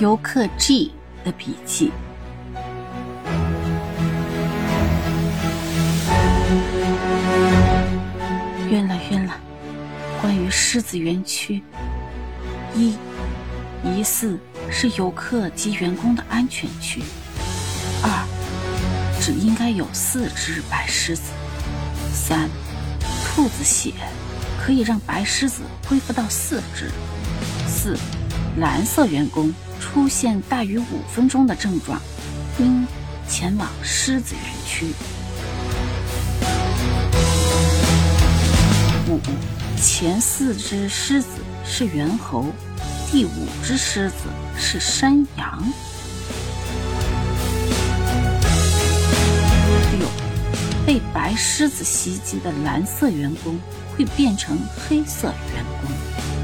游客 G 的笔记。晕了晕了，关于狮子园区，一疑似是游客及员工的安全区。二，只应该有四只白狮子。三，兔子血可以让白狮子恢复到四只。四，蓝色员工出现大于五分钟的症状，应前往狮子园区。五，前四只狮子是猿猴，第五只狮子是山羊。六，被白狮子袭击的蓝色员工会变成黑色员工。